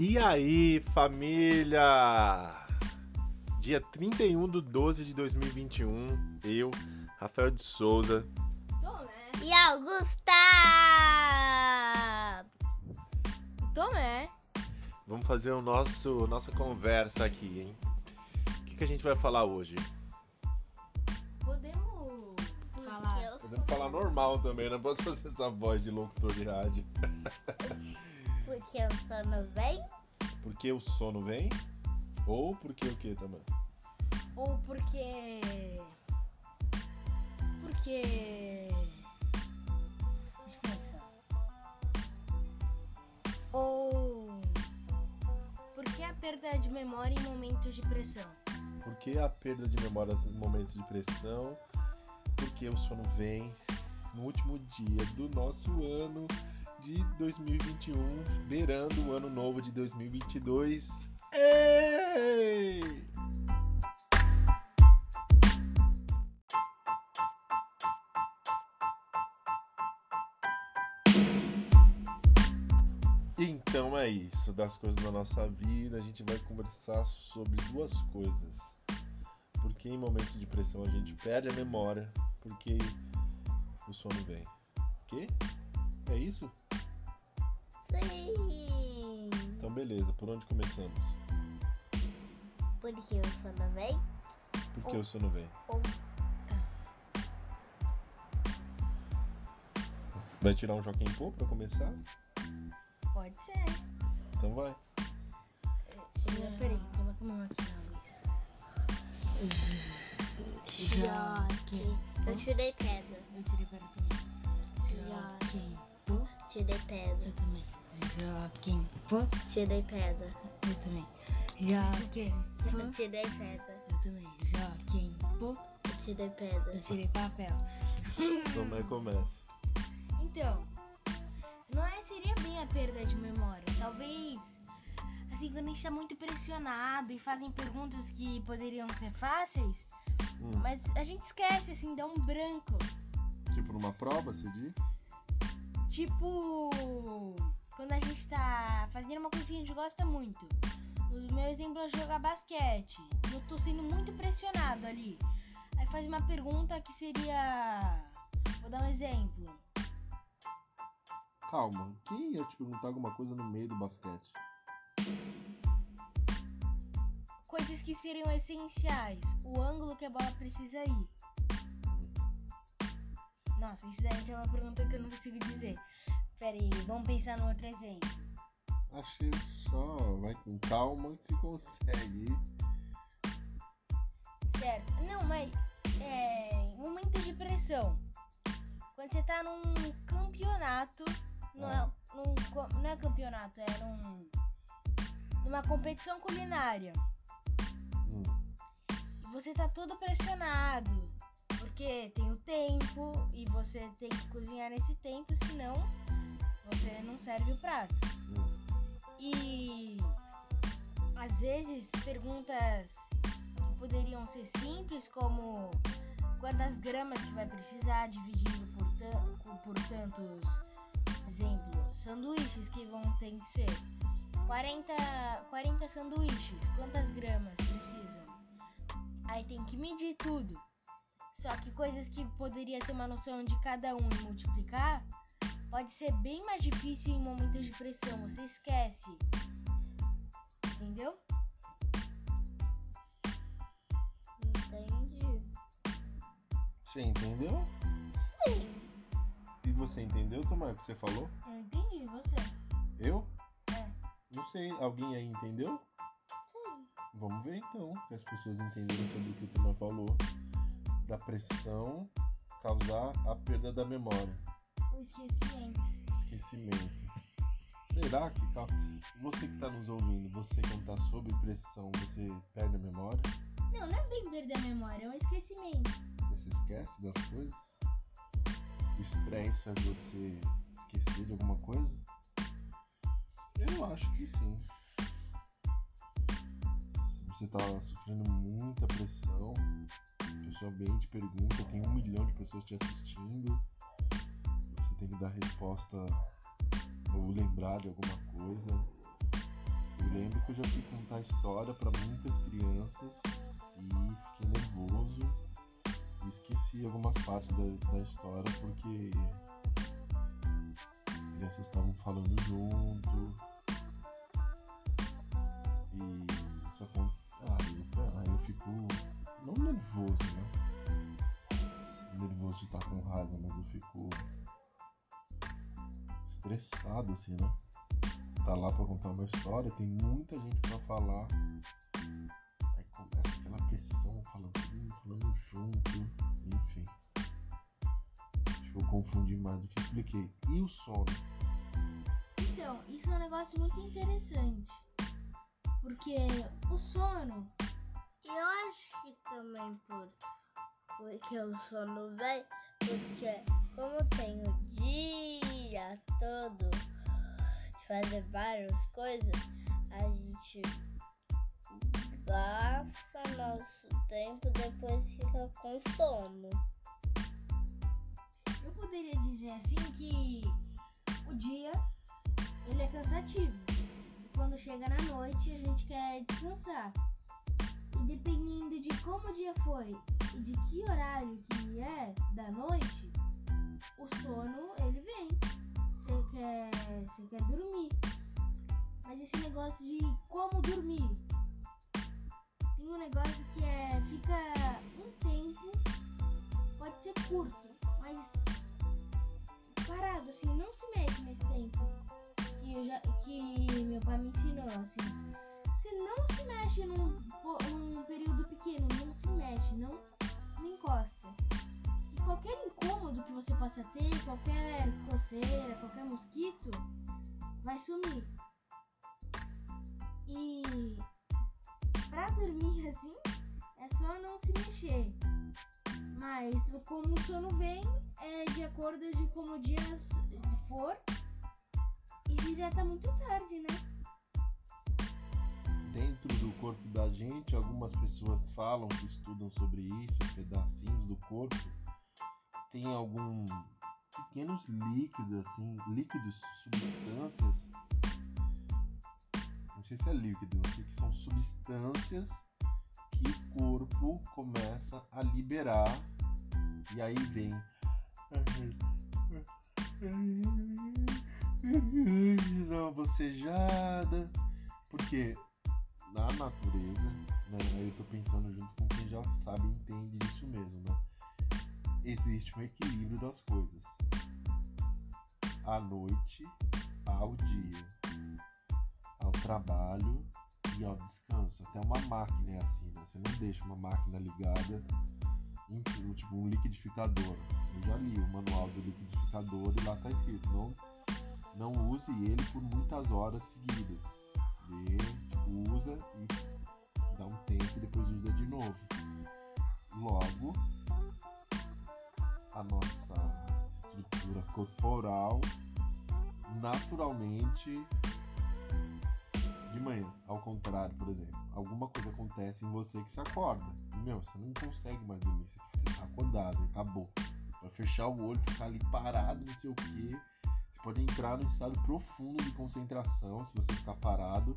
E aí, família? Dia 31 de 12 de 2021, eu, Rafael de Souza. Tomé. E Augusta! Tomé. Vamos fazer o nosso nossa conversa aqui, hein? O que, que a gente vai falar hoje? Podemos falar. eu Podemos falar normal também, não posso fazer essa voz de locutor de rádio. Porque eu sono vem? Porque o sono vem? Ou porque o que também? Ou porque. Porque. Deixa eu pensar. Ou. Porque a perda de memória em momentos de pressão. Por que a perda de memória em momentos de pressão? Porque o sono vem no último dia do nosso ano de 2021, beirando o ano novo de 2022. Ei! Então é isso, das coisas da nossa vida, a gente vai conversar sobre duas coisas. Porque em momentos de pressão a gente perde a memória, porque o sono vem. Quê? É isso? Sim! Então beleza, por onde começamos? Porque o sono vem? Porque o sono vem. Ou Vai tirar um Joaquim Pô pra começar? Pode ser. Então vai. Já, peraí, coloca a mão aqui na luz. Joaquim. Eu tirei pedra. Eu tirei pedra também. Tirei pedra. Eu também. Joaquim. Pô. Tirei pedra. Eu também. Joaquim. Pô. Eu tirei pedra. Eu também. Joaquim. Pô. Eu tirei pedra. Eu tirei papel. Então vai começa. Então, não é, seria bem a perda de memória. Talvez, assim, quando a gente tá muito pressionado e fazem perguntas que poderiam ser fáceis, Hum, mas a gente esquece, assim, dá um branco. tipo numa prova, você diz? Tipo, quando a gente tá fazendo uma coisa que a gente gosta muito. O meu exemplo é jogar basquete. Eu tô sendo muito pressionado ali. Aí faz uma pergunta que seria. Vou dar um exemplo. Calma, quem ia te perguntar alguma coisa no meio do basquete? Coisas que seriam essenciais. O ângulo que a bola precisa ir. Nossa, isso daí é uma pergunta que eu não consigo dizer. Pera aí, vamos pensar no outro exemplo. Acho que só vai com calma que se consegue. Certo. Não, mas é, em momentos de pressão. Quando você tá num campeonato. Não, é, num co- não é campeonato, é num, numa competição culinária. Hum, E você tá todo pressionado. Porque tem o tempo e você tem que cozinhar nesse tempo, senão você não serve o prato. E às vezes perguntas que poderiam ser simples, como quantas gramas que vai precisar, dividindo por, por tantos, exemplo, sanduíches que vão ter que ser 40, 40 sanduíches, quantas gramas precisam? Aí tem que medir tudo. Só que coisas que poderia ter uma noção de cada um e multiplicar, pode ser bem mais difícil em momentos de pressão. Você esquece. Entendeu? Entendi. Você entendeu? Sim. E você entendeu, Tomar, o que você falou? Eu entendi, você. Eu? É. Não sei, alguém aí entendeu? Sim. Vamos ver então, que as pessoas entenderam sobre o que o Tomar falou. Da pressão causar a perda da memória. O esquecimento. Esquecimento. Será que, você que está nos ouvindo, você quando tá sob pressão, você perde a memória? Não, não é bem perder a memória, é um esquecimento. Você se esquece das coisas? O estresse faz você esquecer de alguma coisa? Eu acho que sim. Se você tá sofrendo muita pressão, a pessoa vem te pergunta, tem um milhão de pessoas te assistindo, você tem que dar resposta ou lembrar de alguma coisa. Eu lembro que eu já fui contar história pra muitas crianças e fiquei nervoso e esqueci algumas partes da, da história porque as crianças estavam falando junto e isso acontece. Ah, eu, aí eu fico não nervoso, né? Nervoso de estar com raiva, mas eu fico estressado assim, né? tá lá pra contar uma história, tem muita gente pra falar. Aí começa aquela pressão, falando, hum, falando junto, enfim. Acho que eu confundi mais do que expliquei. E o sono? Então, isso é um negócio muito interessante. Porque o sono, eu acho que também por porque o sono vem, porque como tem o dia todo de fazer várias coisas, a gente gasta nosso tempo depois fica com sono. eu poderia dizer assim que o dia ele é cansativo. E quando chega na noite a gente quer descansar. Dependendo de como o dia foi e de que horário que é da noite, o sono ele vem. Você quer, você quer dormir. Mas esse negócio de como dormir. Tem um negócio que é. fica um tempo, pode ser curto, mas parado, assim, não se mexe nesse tempo. Que, já, que meu pai me ensinou, assim. Não se mexe num, num período pequeno, não se mexe, não, não encosta. E qualquer incômodo que você possa ter, qualquer coceira, qualquer mosquito, vai sumir. E pra dormir assim, é só não se mexer. Mas como o sono vem, é de acordo de como o dia for. E se já tá muito tarde, né? Dentro do corpo da gente, algumas pessoas falam que estudam sobre isso, pedacinhos do corpo, tem algum pequenos líquidos assim, líquidos, substâncias. Não sei se é líquido, eu sei que são substâncias que o corpo começa a liberar e aí vem. Dá. Uma bocejada porque na natureza, né, eu tô pensando junto com quem já sabe e entende disso mesmo, né? Existe um equilíbrio das coisas. À noite, ao dia, ao trabalho e ao descanso. Até uma máquina é assim, né? Você não deixa uma máquina ligada em tipo um liquidificador. Eu já li o manual do liquidificador e lá tá escrito, não, não use ele por muitas horas seguidas. Usa e dá um tempo e depois usa de novo. Logo, a nossa estrutura corporal naturalmente de manhã, ao contrário, por exemplo, alguma coisa acontece em você que se acorda. Meu, você não consegue mais dormir, você, você tá acordado, acabou. Vai fechar o olho, ficar ali parado, não sei o que. Você pode entrar num estado profundo de concentração se você ficar parado,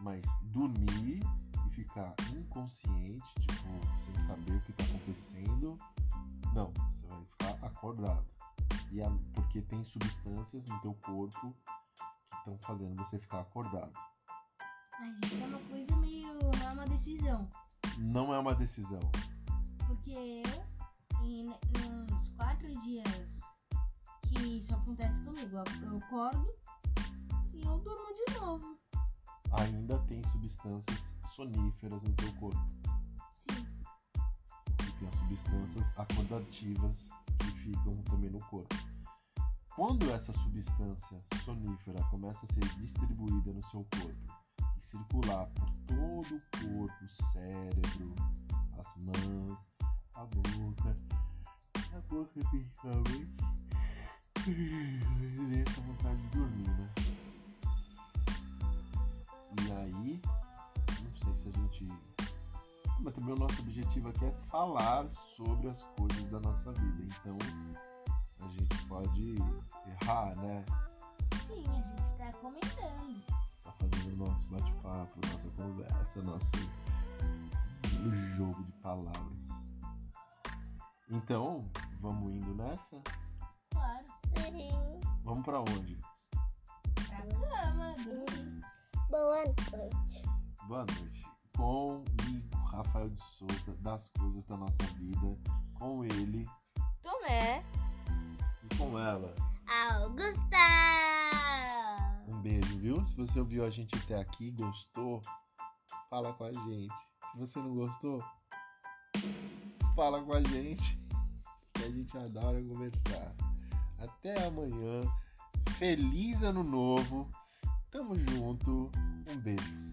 mas dormir e ficar inconsciente, tipo, sem saber o que tá acontecendo, não, você vai ficar acordado. E a- porque tem substâncias no teu corpo que estão fazendo você ficar acordado. Mas isso é uma coisa meio. não é uma decisão. Não é uma decisão. Porque eu, em, nos quatro dias que isso acontece comigo, eu acordo e eu durmo de novo. Ainda tem substâncias soníferas no teu corpo. Sim. E tem as substâncias acordativas que ficam também no corpo. Quando essa substância sonífera começa a ser distribuída no seu corpo e circular por todo o corpo, o cérebro, as mãos, a boca, a boca principalmente, essa vontade de dormir, né? E aí, não sei se a gente. Mas também o nosso objetivo aqui é falar sobre as coisas da nossa vida. Então a gente pode errar, né? Sim, a gente tá comentando. Tá fazendo nosso bate-papo, nossa conversa, nosso jogo de palavras. Então, vamos indo nessa? Claro. Sim. Vamos pra onde? Pra cama, dormir. Boa noite. Boa noite. Comigo, Rafael de Souza, das coisas da nossa vida. Com ele Tomé. e com ela. Augusta! Um beijo, viu? Se você ouviu a gente até aqui, gostou, fala com a gente. Se você não gostou, fala com a gente. Que a gente adora conversar. Até amanhã. Feliz ano novo. Tamo junto. Um beijo.